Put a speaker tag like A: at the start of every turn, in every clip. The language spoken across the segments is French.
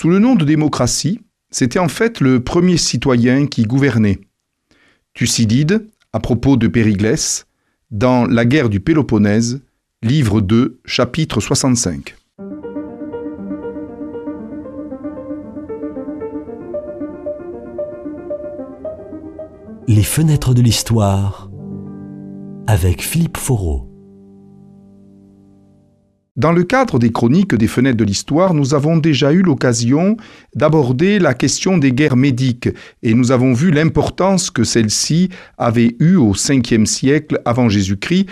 A: Sous le nom de démocratie, c'était en fait le premier citoyen qui gouvernait. Thucydide, à propos de Périclès, dans La guerre du Péloponnèse, livre 2, chapitre 65.
B: Les fenêtres de l'histoire avec Philippe Foreau.
A: Dans le cadre des chroniques des fenêtres de l'histoire, nous avons déjà eu l'occasion d'aborder la question des guerres médiques et nous avons vu l'importance que celles-ci avaient eue au 5e siècle avant Jésus-Christ,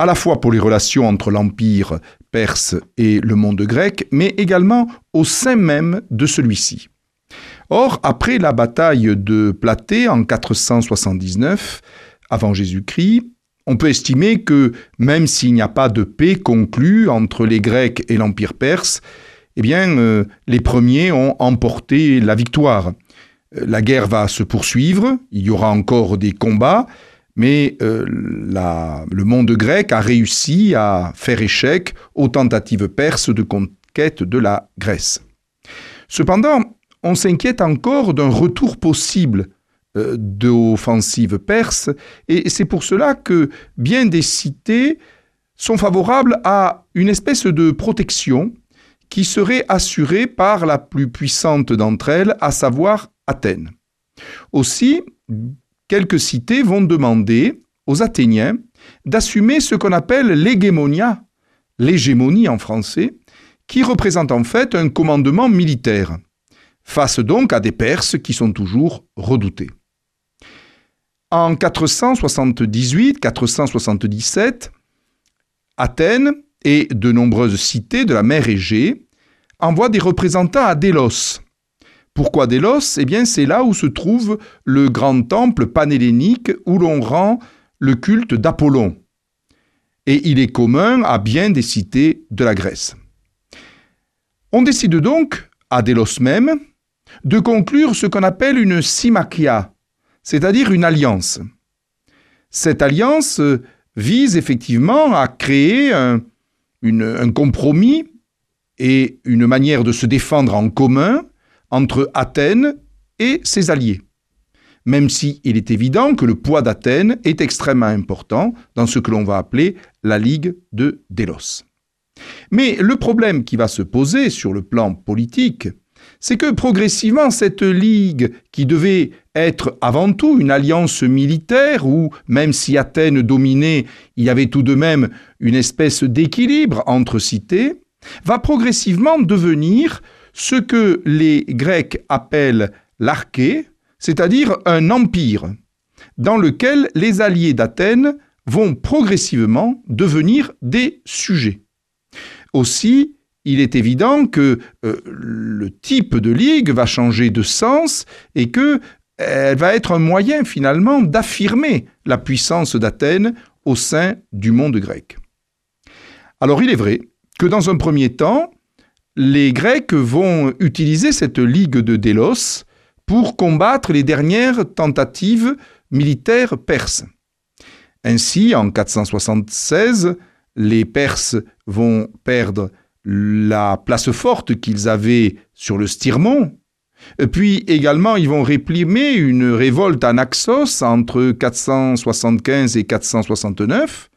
A: à la fois pour les relations entre l'Empire perse et le monde grec, mais également au sein même de celui-ci. Or, après la bataille de Platée en 479 avant Jésus-Christ, on peut estimer que même s'il n'y a pas de paix conclue entre les Grecs et l'Empire perse, eh bien, euh, les premiers ont emporté la victoire. Euh, la guerre va se poursuivre, il y aura encore des combats, mais euh, le monde grec a réussi à faire échec aux tentatives perses de conquête de la Grèce. Cependant, on s'inquiète encore d'un retour possible euh, d'offensives perses, et c'est pour cela que bien des cités sont favorables à une espèce de protection qui serait assurée par la plus puissante d'entre elles, à savoir Athènes. Aussi, quelques cités vont demander aux Athéniens d'assumer ce qu'on appelle l'hégémonia, l'hégémonie en français, qui représente en fait un commandement militaire, face donc à des Perses qui sont toujours redoutés. En 478-477, Athènes et de nombreuses cités de la mer Égée envoient des représentants à Délos. Pourquoi Délos? Eh bien, c'est là où se trouve le grand temple panhellénique où l'on rend le culte d'Apollon. Et il est commun à bien des cités de la Grèce. On décide donc, à Délos même, de conclure ce qu'on appelle une simachia, c'est-à-dire une alliance. Cette alliance euh, vise effectivement à créer un, compromis et une manière de se défendre en commun entre Athènes et ses alliés. Même si il est évident que le poids d'Athènes est extrêmement important dans ce que l'on va appeler la Ligue de Délos. Mais le problème qui va se poser sur le plan politique, c'est que progressivement cette ligue, qui devait être avant tout une alliance militaire, où même si Athènes dominait, il y avait tout de même une espèce d'équilibre entre cités, va progressivement devenir ce que les Grecs appellent l'arché, c'est-à-dire un empire, dans lequel les alliés d'Athènes vont progressivement devenir des sujets. Aussi, il est évident que euh, le type de ligue va changer de sens et que elle va être un moyen finalement d'affirmer la puissance d'Athènes au sein du monde grec. Alors il est vrai que dans un premier temps, les Grecs vont utiliser cette ligue de Délos pour combattre les dernières tentatives militaires perses. Ainsi, en 476, les Perses vont perdre la place forte qu'ils avaient sur le Styrmont. Puis également, ils vont réprimer une révolte à Naxos entre 475 et 469.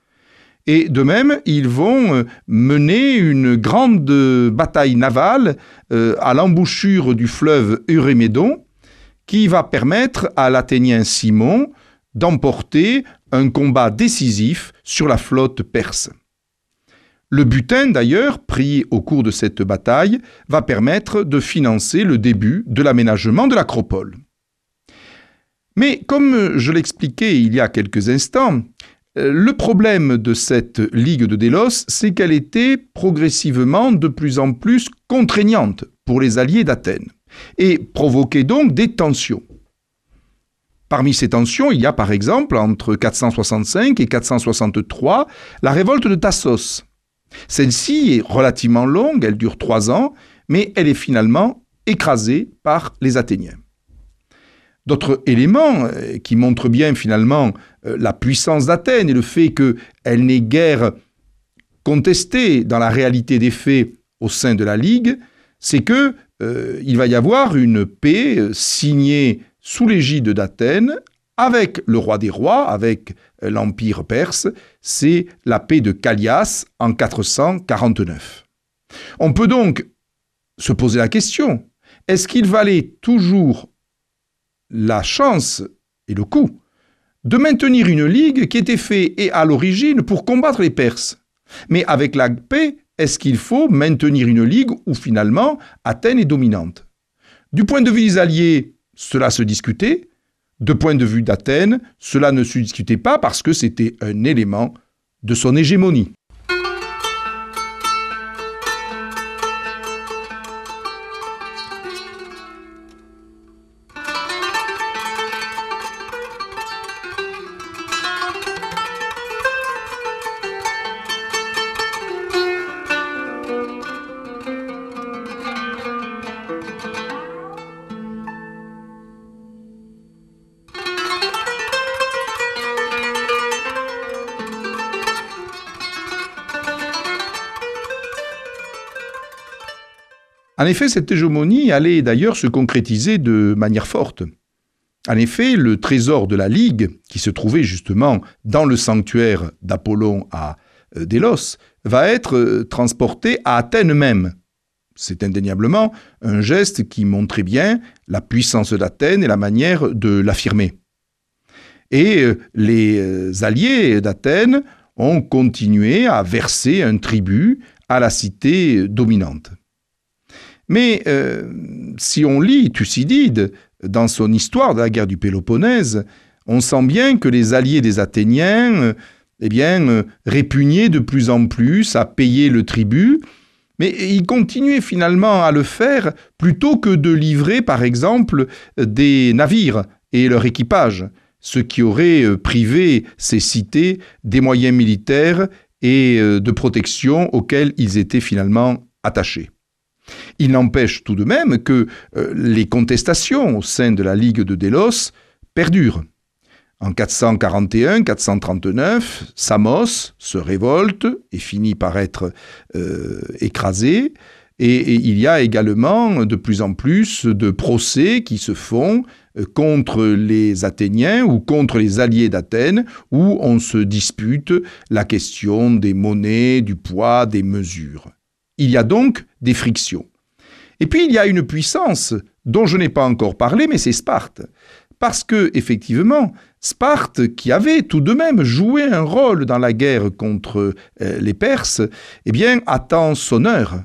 A: Et de même, ils vont euh, mener une grande bataille navale euh, à l'embouchure du fleuve Eurémédon, qui va permettre à l'Athénien Simon d'emporter un combat décisif sur la flotte perse. Le butin, d'ailleurs, pris au cours de cette bataille, va permettre de financer le début de l'aménagement de l'acropole. Mais comme je l'expliquais il y a quelques instants, euh, le problème de cette Ligue de Délos, c'est qu'elle était progressivement de plus en plus contraignante pour les alliés d'Athènes et provoquait donc des tensions. Parmi ces tensions, il y a par exemple entre 465 et 463 la révolte de Tassos, celle-ci est relativement longue, elle dure trois ans, mais elle est finalement écrasée par les Athéniens. D'autres éléments euh, qui montrent bien finalement euh, la puissance d'Athènes et le fait qu'elle n'est guère contestée dans la réalité des faits au sein de la Ligue, c'est que euh, il va y avoir une paix euh, signée sous l'égide d'Athènes avec le roi des rois, avec euh, l'Empire perse, c'est la paix de Callias en 449. On peut donc se poser la question, est-ce qu'il valait toujours la chance et le coup de maintenir une ligue qui était faite et à l'origine pour combattre les Perses? Mais avec la paix, est-ce qu'il faut maintenir une ligue où finalement Athènes est dominante? Du point de vue des alliés, cela se discutait. De point de vue d'Athènes, cela ne se discutait pas parce que c'était un élément de son hégémonie. En effet, cette hégémonie allait d'ailleurs se concrétiser de manière forte. En effet, le trésor de la Ligue, qui se trouvait justement dans le sanctuaire d'Apollon à euh, Délos, va être euh, transporté à Athènes même. C'est indéniablement un geste qui montrait bien la puissance d'Athènes et la manière de l'affirmer. Et euh, les alliés d'Athènes ont continué à verser un tribut à la cité dominante. Mais euh, si on lit Thucydide dans son histoire de la guerre du Péloponnèse, on sent bien que les alliés des Athéniens eh bien, euh, répugnaient de plus en plus à payer le tribut, mais ils continuaient finalement à le faire plutôt que de livrer, par exemple, des navires et leur équipage, ce qui aurait euh, privé ces cités des moyens militaires et de protection auxquels ils étaient finalement attachés. Il n'empêche tout de même que euh, les contestations au sein de la Ligue de Délos perdurent. En 441-439, Samos se révolte et finit par être euh, écrasé. Et, il y a également de plus en plus de procès qui se font euh, contre les Athéniens ou contre les alliés d'Athènes, où on se dispute la question des monnaies, du poids, des mesures. Il y a donc des frictions. Et puis il y a une puissance dont je n'ai pas encore parlé, mais c'est Sparte. Parce que, effectivement, Sparte, qui avait tout de même joué un rôle dans la guerre contre euh, les Perses, eh bien, attend son heure.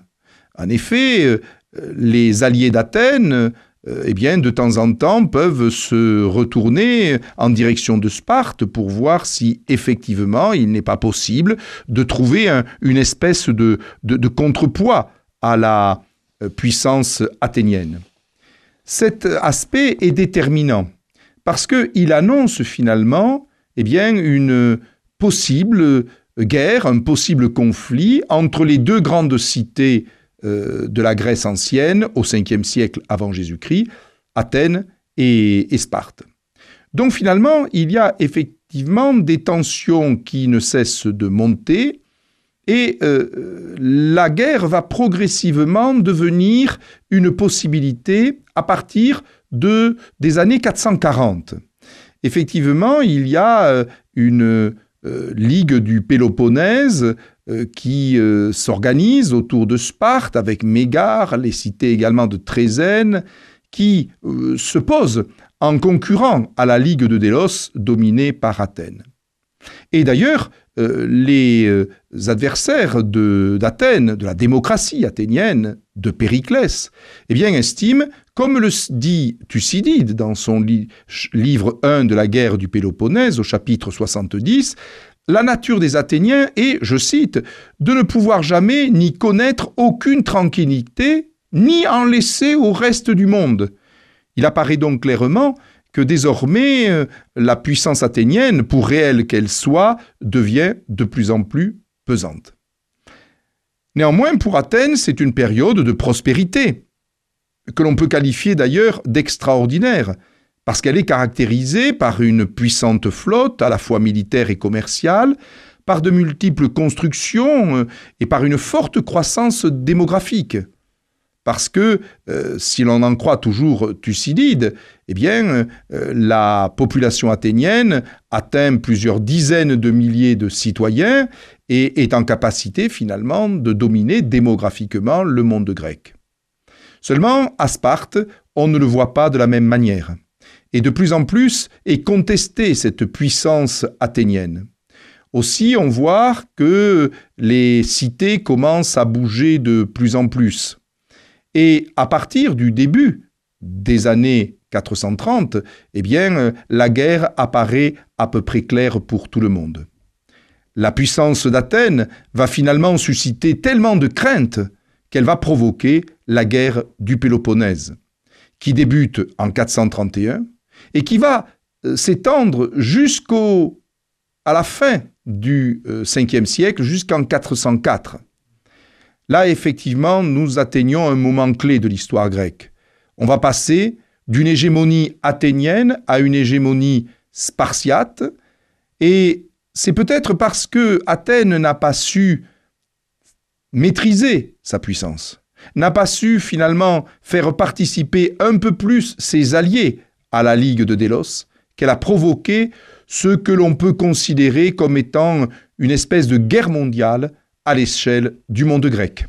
A: En effet, euh, les alliés d'Athènes, euh, eh bien, de temps en temps, peuvent se retourner en direction de Sparte pour voir si effectivement il n'est pas possible de trouver une espèce de, de contrepoids à la, euh, puissance athénienne. Cet aspect est déterminant parce qu'il annonce finalement eh bien, une possible guerre, un possible conflit entre les deux grandes cités euh, de la Grèce ancienne au 5e siècle avant Jésus-Christ, Athènes et, et Sparte. Donc finalement, il y a effectivement des tensions qui ne cessent de monter et euh, la guerre va progressivement devenir une possibilité à partir de, des années 440. Effectivement, il y a euh, une euh, ligue du Péloponnèse qui s'organise autour de Sparte avec Mégare, les cités également de Trézène, qui se pose en concurrent à la ligue de Délos dominée par Athènes. Et d'ailleurs, euh, les euh, adversaires d'Athènes, de, la démocratie athénienne, de Périclès, eh bien, estiment, comme le dit Thucydide dans son livre 1 de la guerre du Péloponnèse au chapitre 70, la nature des Athéniens est, je cite, de ne pouvoir jamais ni connaître aucune tranquillité, ni en laisser au reste du monde. Il apparaît donc clairement que désormais euh, la puissance athénienne, pour réelle qu'elle soit, devient de plus en plus pesante. Néanmoins, pour Athènes, c'est une période de prospérité, que l'on peut qualifier d'ailleurs d'extraordinaire, parce qu'elle est caractérisée par une puissante flotte, à la fois militaire et commerciale, par de multiples constructions euh, et par une forte croissance démographique. Parce que, euh, si l'on en croit toujours Thucydide, eh euh, la population athénienne atteint plusieurs dizaines de milliers de citoyens et est en capacité finalement de dominer démographiquement le monde grec. Seulement, à Sparte, on ne le voit pas de la même manière. Et de plus en plus est contestée cette puissance athénienne. Aussi, on voit que les cités commencent à bouger de plus en plus. Et à partir du début des années 430, eh bien, la guerre apparaît à peu près claire pour tout le monde. La puissance d'Athènes va finalement susciter tellement de craintes qu'elle va provoquer la guerre du Péloponnèse, qui débute en 431 et qui va euh, s'étendre jusqu'au à la fin du 5e euh, siècle, jusqu'en 404. Là, effectivement, nous atteignons un moment clé de l'histoire grecque. On va passer d'une hégémonie athénienne à une hégémonie spartiate, et c'est peut-être parce que Athènes n'a pas su maîtriser sa puissance, n'a pas su finalement faire participer un peu plus ses alliés à la Ligue de Délos, qu'elle a provoqué ce que l'on peut considérer comme étant une espèce de guerre mondiale à l'échelle du monde grec.